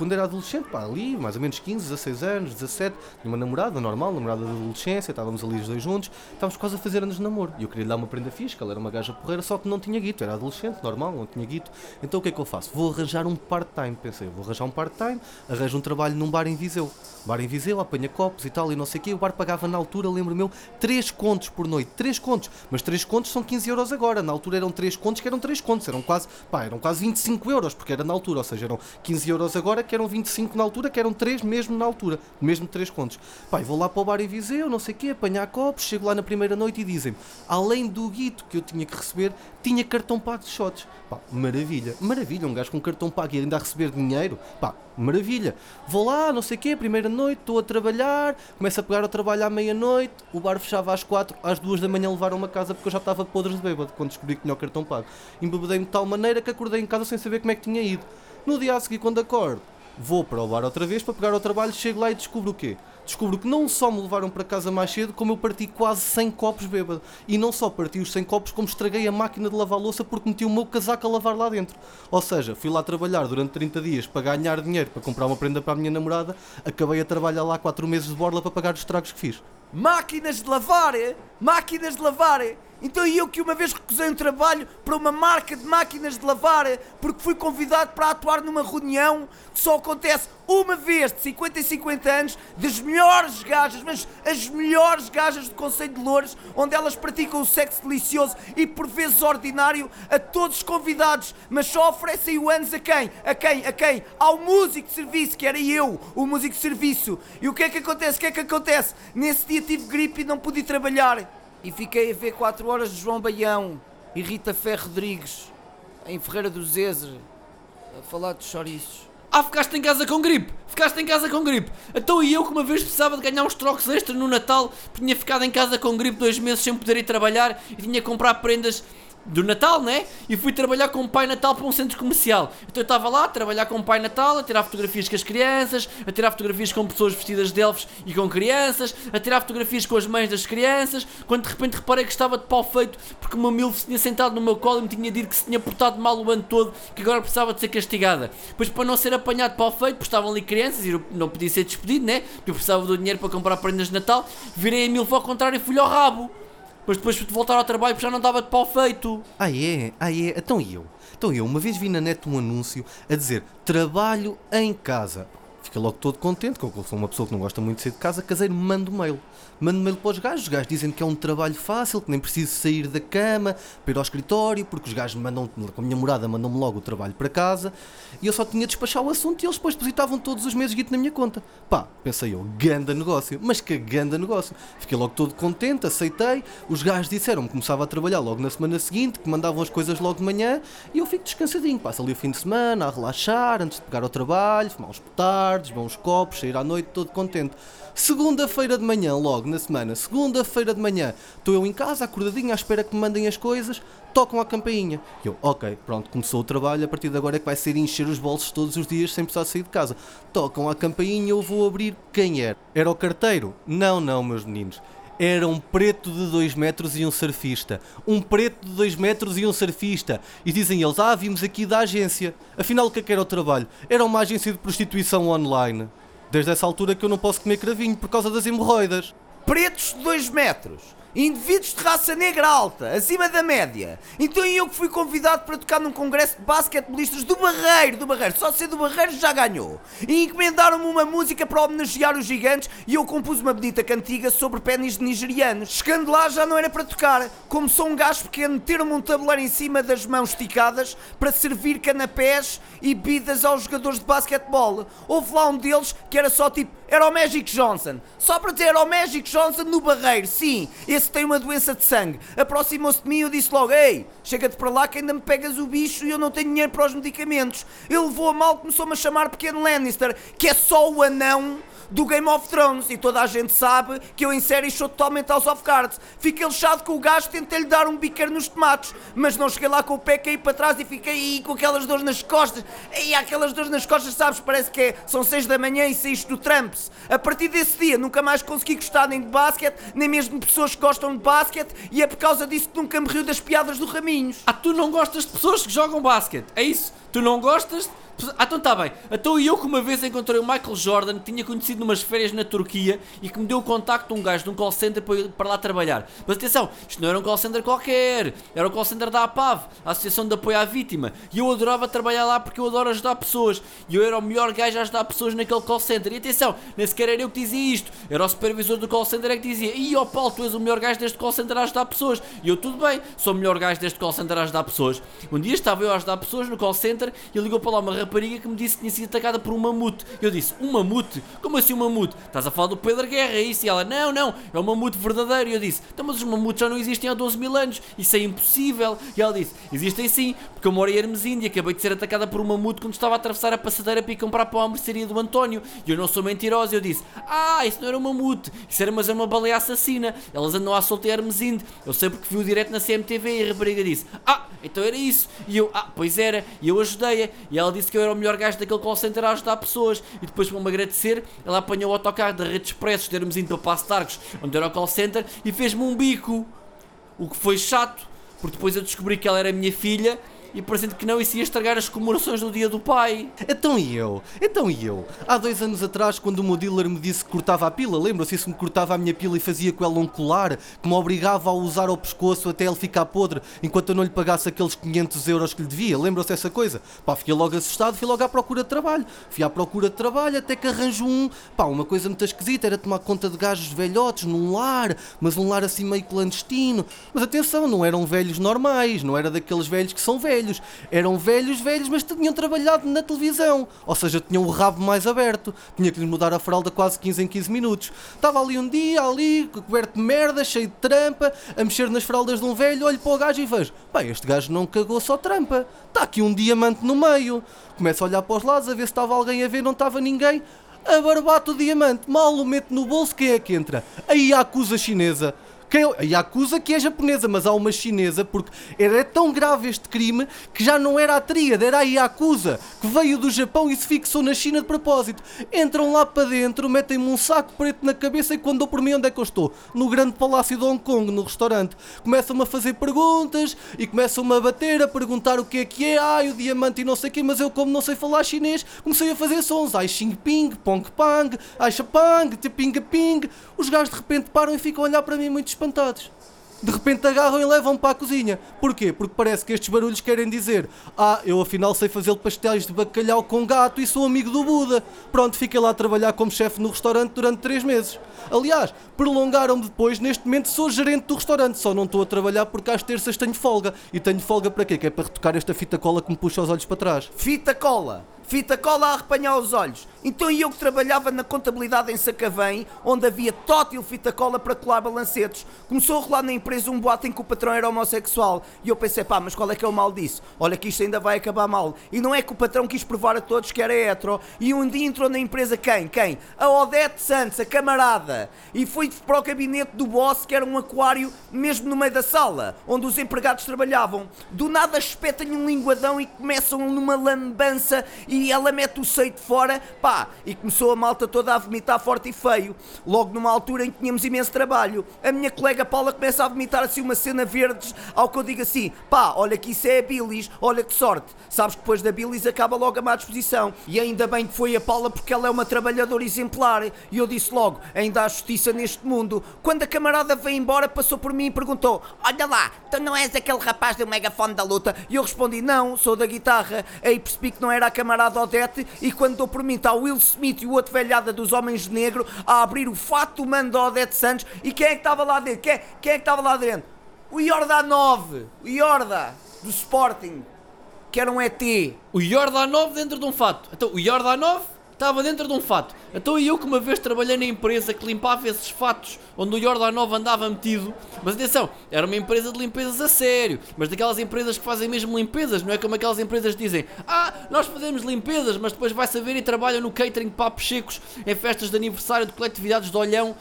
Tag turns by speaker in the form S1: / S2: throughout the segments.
S1: quando era adolescente, pá, ali, mais ou menos 15, 16 anos, 17, tinha uma namorada normal, namorada da adolescência, estávamos ali os dois juntos, estávamos quase a fazer anos de namoro. E eu queria lhe dar uma prenda fixe, ela era uma gaja porreira, só que não tinha guito, era adolescente, normal, não tinha guito. Então o que é que eu faço? Vou arranjar um part-time, pensei, vou arranjar um part-time, arranjo um trabalho num bar em Viseu. Bar em Viseu, apanha copos e tal, e não sei o quê. O bar pagava na altura, lembro-me eu, 3 contos por noite. 3 contos. Mas 3 contos são 15 euros agora. Na altura eram 3 contos que eram 3 contos. Eram quase, pá, eram quase 25 euros, porque era na altura. Ou seja, eram 15 euros agora, que eram 25 na altura, que eram 3 mesmo na altura. Mesmo 3 contos. Pá, vou lá para o bar em Viseu, não sei o quê, apanhar copos, chego lá na primeira noite e dizem-me, além do guito que eu tinha que receber, tinha cartão pago de shots. Pá, maravilha. Maravilha, um gajo com cartão pago e ainda a receber dinheiro. Pá, maravilha. Vou lá, não sei o quê, primeira noite, estou a trabalhar, começo a pegar o trabalho à meia-noite, o bar fechava às quatro, às duas da manhã levaram-me a casa porque eu já estava podre de bêbado quando descobri que tinha o cartão pago. Embebedei-me de tal maneira que acordei em casa sem saber como é que tinha ido. No dia a seguir, quando acordo, vou para o bar outra vez para pegar o trabalho, chego lá e descubro o quê? Descubro que não só me levaram para casa mais cedo, como eu parti quase 100 copos bêbado. E não só parti os 100 copos, como estraguei a máquina de lavar louça porque meti o meu casaco a lavar lá dentro. Ou seja, fui lá trabalhar durante 30 dias para ganhar dinheiro para comprar uma prenda para a minha namorada, acabei a trabalhar lá 4 meses de borla para pagar os estragos que fiz.
S2: Máquinas de lavar, é? Máquinas de lavar, é? Então eu que uma vez recusei um trabalho para uma marca de máquinas de lavar é? porque fui convidado para atuar numa reunião que só acontece uma vez de 50 em 50 anos das melhores gajas, mas as melhores gajas do Conselho de Louros, onde elas praticam o sexo delicioso e por vezes ordinário a todos os convidados, mas só oferecem o anos a quem? A quem? A quem? Ao músico de serviço, que era eu, o músico de serviço. E o que é que acontece? O que é que acontece? Nesse dia tive gripe e não pude trabalhar. E fiquei a ver 4 horas de João Baião e Rita Ferro Rodrigues em Ferreira do Zezer a falar de chouriços.
S3: Ah, ficaste em casa com gripe! Ficaste em casa com gripe! Então e eu que uma vez precisava de ganhar uns trocos extra no Natal, tinha ficado em casa com gripe dois meses sem poder ir trabalhar e tinha comprar prendas do Natal, né? E fui trabalhar com o Pai Natal para um centro comercial. Então eu estava lá a trabalhar com o Pai Natal, a tirar fotografias com as crianças, a tirar fotografias com pessoas vestidas de elfos e com crianças, a tirar fotografias com as mães das crianças, quando de repente reparei que estava de pau feito porque uma milf se tinha sentado no meu colo e me tinha dito que se tinha portado mal o ano todo, que agora precisava de ser castigada. Pois para não ser apanhado de pau feito, porque estavam ali crianças e não podia ser despedido, né? Porque eu precisava do dinheiro para comprar prendas de Natal, virei a milf ao contrário e fui ao rabo mas depois de voltar ao trabalho já não estava de pau feito.
S1: Ah é? Ah é? Então eu? Então eu, uma vez vi na net um anúncio a dizer trabalho em casa. Fiquei logo todo contente, que eu sou uma pessoa que não gosta muito de sair de casa, caseiro, mando mail. Mando mail para os gajos, os gajos dizem que é um trabalho fácil, que nem preciso sair da cama para ir ao escritório, porque os gajos mandam, com a minha morada, mandam-me logo o trabalho para casa, e eu só tinha de despachar o assunto e eles depois depositavam todos os meses guito na minha conta. Pá, pensei eu, ganda negócio, mas que ganda negócio. Fiquei logo todo contente, aceitei, os gajos disseram-me que começava a trabalhar logo na semana seguinte, que mandavam as coisas logo de manhã, e eu fico descansadinho, passo ali o fim de semana a relaxar, antes de pegar ao trabalho, fumar uns petardos, beber uns copos, sair à noite todo contente. Segunda-feira de manhã, logo na semana, segunda-feira de manhã, estou eu em casa, acordadinho, à espera que me mandem as coisas, tocam a campainha. E eu, ok, pronto, começou o trabalho, a partir de agora é que vai ser encher os bolsos todos os dias sem precisar sair de casa. Tocam a campainha, eu vou abrir. Quem era? Era o carteiro? Não, não, meus meninos era um preto de 2 metros e um surfista. Um preto de 2 metros e um surfista. E dizem eles: Ah, vimos aqui da agência. Afinal, o que é que era o trabalho? Era uma agência de prostituição online. Desde essa altura que eu não posso comer cravinho por causa das hemorroidas.
S2: Pretos de 2 metros indivíduos de raça negra alta, acima da média. Então eu que fui convidado para tocar num congresso de basquetebolistas do Barreiro, do Barreiro, só ser do Barreiro já ganhou. E encomendaram-me uma música para homenagear os gigantes e eu compus uma bonita cantiga sobre pênis de nigerianos. Chegando lá já não era para tocar, como sou um gajo pequeno, ter-me um tabuleiro em cima das mãos esticadas para servir canapés e bebidas aos jogadores de basquetebol. Houve lá um deles que era só tipo, era o Magic Johnson. Só para dizer, era o Magic Johnson no Barreiro, sim, esse tem uma doença de sangue. Aproximou-se de mim e eu disse logo: Ei, chega-te para lá que ainda me pegas o bicho e eu não tenho dinheiro para os medicamentos. Ele levou a mal, começou-me a chamar Pequeno Lannister, que é só o anão do Game of Thrones e toda a gente sabe que eu em série sou totalmente House of Cards. Fiquei lixado com o gajo, tentei-lhe dar um biqueiro nos tomates, mas não cheguei lá com o pé, caí para trás e fiquei aí com aquelas dores nas costas. E aquelas dores nas costas, sabes, parece que é, são 6 da manhã e saíste do Trumps. A partir desse dia nunca mais consegui gostar nem de basquete, nem mesmo de pessoas que gostam de basquete e é por causa disso que nunca me riu das piadas do Raminhos.
S3: Ah, tu não gostas de pessoas que jogam basquete, é isso? Tu não gostas Ah, então está bem. Então eu que uma vez encontrei o Michael Jordan, que tinha conhecido numas férias na Turquia e que me deu o contacto de um gajo de um call center para, para lá trabalhar. Mas atenção, isto não era um call center qualquer, era o call center da APAV, a Associação de Apoio à Vítima. E eu adorava trabalhar lá porque eu adoro ajudar pessoas. E eu era o melhor gajo a ajudar pessoas naquele call center. E atenção, nem sequer era eu que dizia isto, era o supervisor do call center é que dizia: Ih, ó Paulo, tu és o melhor gajo deste call center a ajudar pessoas. E eu, tudo bem, sou o melhor gajo deste call center a ajudar pessoas. Um dia estava eu a ajudar pessoas no call center e ligou para lá uma rapariga que me disse que tinha sido atacada por um mamute. Eu disse, um mamute? Como assim um mamute? Estás a falar do Pedro Guerra, é isso? E ela, não, não, é um mamute verdadeiro. E eu disse, então mas os mamutes já não existem há 12 mil anos, isso é impossível. E ela disse, existem sim, porque eu moro em Hermesinde e acabei de ser atacada por um mamute quando estava a atravessar a passadeira para ir comprar pão à mercearia do António. E eu não sou mentirosa, eu disse, ah, isso não era um mamute, isso era mas uma baleia assassina. Elas andam à solta em. Eu sei porque vi o direto na CMTV e a rapariga disse, ah, então era isso. E eu, ah, pois era. E eu ajudei-a. E ela disse que eu era o melhor gajo daquele call center a ajudar pessoas. E depois, para me agradecer, ela apanhou o autocarro da Rede Expresso, termos indo para Passo de Arcos, onde era o call center, e fez-me um bico. O que foi chato, porque depois eu descobri que ela era minha filha e parecendo que não, isso ia estragar as comemorações do dia do pai.
S1: Então e eu? Então e eu? Há dois anos atrás, quando o meu dealer me disse que cortava a pila, lembra-se isso me cortava a minha pila e fazia com ela um colar que me obrigava a usar ao pescoço até ele ficar podre, enquanto eu não lhe pagasse aqueles 500 euros que lhe devia, lembra-se dessa coisa? Pá, fiquei logo assustado, fui logo à procura de trabalho. Fui à procura de trabalho até que arranjo um, pá, uma coisa muito esquisita, era tomar conta de gajos velhotes num lar, mas um lar assim meio clandestino. Mas atenção, não eram velhos normais, não era daqueles velhos que são velhos, eram velhos, velhos, mas tinham trabalhado na televisão, ou seja, tinham o rabo mais aberto, tinha que lhes mudar a fralda quase 15 em 15 minutos. Estava ali um dia, ali, coberto de merda, cheio de trampa, a mexer nas fraldas de um velho, olho para o gajo e vejo, pá, este gajo não cagou só trampa, está aqui um diamante no meio. Começo a olhar para os lados, a ver se estava alguém a ver, não estava ninguém. Abarbata o diamante, mal o mete no bolso, quem é que entra? A Yakuza chinesa. Quem, a Yakuza que é japonesa, mas há uma chinesa, porque era tão grave este crime que já não era a tríade, era a Yakuza, que veio do Japão e se fixou na China de propósito. Entram lá para dentro, metem-me um saco preto na cabeça e quando dou por mim onde é que eu estou? No grande palácio de Hong Kong, no restaurante. Começam-me a fazer perguntas e começam-me a bater, a perguntar o que é que é, ai o diamante e não sei o quê, mas eu como não sei falar chinês, comecei a fazer sons, ai xing ping, pong pang, ai chapang, ping ping. Os gajos de repente param e ficam a olhar para mim muito espantados. De repente agarram e levam para a cozinha. Porquê? Porque parece que estes barulhos querem dizer Ah, eu afinal sei fazer pastéis de bacalhau com gato e sou amigo do Buda. Pronto, fiquei lá a trabalhar como chefe no restaurante durante 3 meses. Aliás, prolongaram-me depois, neste momento sou gerente do restaurante, só não estou a trabalhar porque às terças tenho folga. E tenho folga para quê? Que é para retocar esta fita cola que me puxa os olhos para trás.
S2: Fita cola! Fita cola a arrepanhar os olhos. Então eu que trabalhava na contabilidade em Sacavém, onde havia tótil fita cola para colar balancetes, começou a rolar na empresa um boato em que o patrão era homossexual. E eu pensei, pá, mas qual é que é o mal disso? Olha que isto ainda vai acabar mal. E não é que o patrão quis provar a todos que era hetero. E um dia entrou na empresa quem? Quem? A Odete Santos, a camarada. E foi para o gabinete do boss, que era um aquário mesmo no meio da sala, onde os empregados trabalhavam. Do nada espetam-lhe um linguadão e começam numa lambança e ela mete o seio de fora, pá, e começou a malta toda a vomitar forte e feio. Logo numa altura em que tínhamos imenso trabalho. A minha colega Paula começa a vomitar assim uma cena verdes, ao que eu digo assim, pá, olha que isso é a bilis, olha que sorte. Sabes que depois da bilis acaba logo a má disposição. E ainda bem que foi a Paula porque ela é uma trabalhadora exemplar. E eu disse logo, ainda há justiça neste mundo. Quando a camarada veio embora, passou por mim e perguntou, olha lá, tu não és aquele rapaz do megafone da luta? E eu respondi, não, sou da guitarra. Aí percebi que não era a camarada Odete e quando dou por mim está Will Smith e o outro velhada dos Homens de Negro a abrir o fato humano da Odete Santos e quem é que estava lá dentro? Quem, quem é que estava lá dentro? O Yorda 9, o Yorda do Sporting, que era um ET.
S3: O Yordanov dentro de um fato. Então, o Yordanov estava dentro de um fato. Então, eu que uma vez trabalhei na empresa que limpava esses fatos onde o Yordanov andava metido. Mas atenção, era uma empresa de limpezas a sério. Mas daquelas empresas que fazem mesmo limpezas, não é como aquelas empresas que dizem Ah, nós fazemos limpezas, mas depois vai saber e trabalham no catering de papos secos, em festas de aniversário de coletividades de Olhão.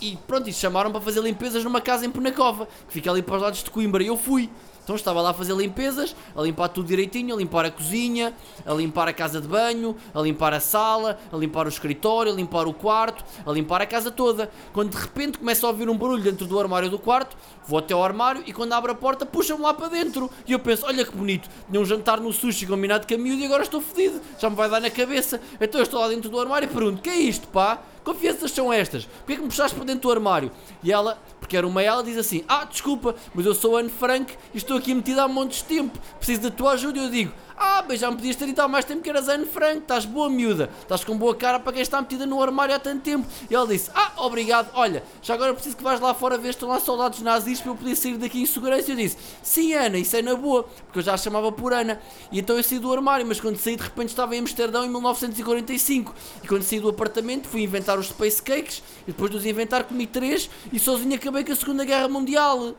S3: E, e pronto, e chamaram para fazer limpezas numa casa em Penacova, que fica ali para os lados de Coimbra. E eu fui. Então estava lá a fazer limpezas, a limpar tudo direitinho, a limpar a cozinha, a limpar a casa de banho, a limpar a sala, a limpar o escritório, a limpar o quarto, a limpar a casa toda. Quando de repente começa a ouvir um barulho dentro do armário do quarto, vou até ao armário e quando abre a porta puxa-me lá para dentro. E eu penso, olha que bonito, tinha um jantar no sushi combinado com a miúda e agora estou fodido, já me vai dar na cabeça. Então eu estou lá dentro do armário e pergunto, que é isto pá? Confianças são estas? Porquê é que me puxaste para dentro do armário? E ela, porque era uma ela, diz assim: Ah, desculpa, mas eu sou Anne Frank e estou aqui metida há montes de tempo, preciso da tua ajuda. E eu digo: Ah, mas já me podias ter dito há mais tempo que eras Anne Frank, estás boa miúda, estás com boa cara para quem está metida no armário há tanto tempo. E ela disse: Ah, obrigado, olha, já agora preciso que vais lá fora ver, estão lá soldados nazis para eu poder sair daqui em segurança. E eu disse: Sim, Ana, isso é na boa, porque eu já a chamava por Ana. E então eu saí do armário, mas quando saí de repente estava em Amsterdão em 1945. E quando saí do apartamento fui inventar os Space Cakes e depois de os inventar comi três e sozinho acabei com a Segunda Guerra Mundial.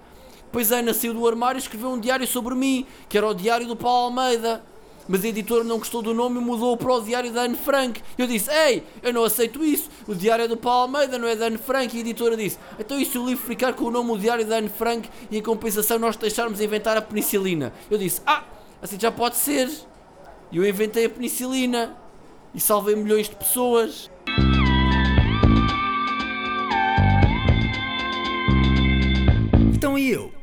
S3: Depois a Ana saiu do armário e escreveu um diário sobre mim, que era o diário do Paulo Almeida. Mas a editora não gostou do nome e mudou para o diário da Anne Frank. Eu disse, ei, eu não aceito isso. O diário é do Paulo Almeida, não é da Anne Frank. E a editora disse, então e se o livro ficar com o nome o diário da Anne Frank e em compensação nós deixarmos inventar a penicilina? Eu disse, ah, assim já pode ser. E eu inventei a penicilina e salvei milhões de pessoas.
S2: Então e eu?